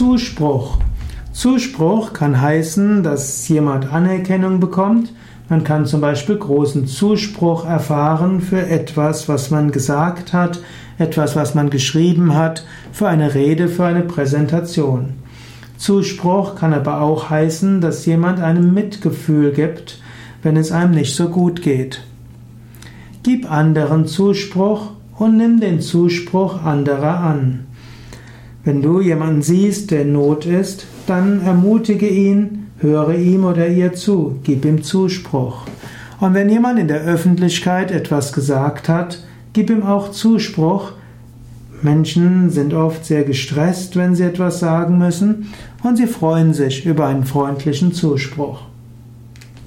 Zuspruch. Zuspruch kann heißen, dass jemand Anerkennung bekommt. Man kann zum Beispiel großen Zuspruch erfahren für etwas, was man gesagt hat, etwas, was man geschrieben hat, für eine Rede, für eine Präsentation. Zuspruch kann aber auch heißen, dass jemand einem Mitgefühl gibt, wenn es einem nicht so gut geht. Gib anderen Zuspruch und nimm den Zuspruch anderer an. Wenn du jemanden siehst, der in Not ist, dann ermutige ihn, höre ihm oder ihr zu, gib ihm Zuspruch. Und wenn jemand in der Öffentlichkeit etwas gesagt hat, gib ihm auch Zuspruch. Menschen sind oft sehr gestresst, wenn sie etwas sagen müssen, und sie freuen sich über einen freundlichen Zuspruch.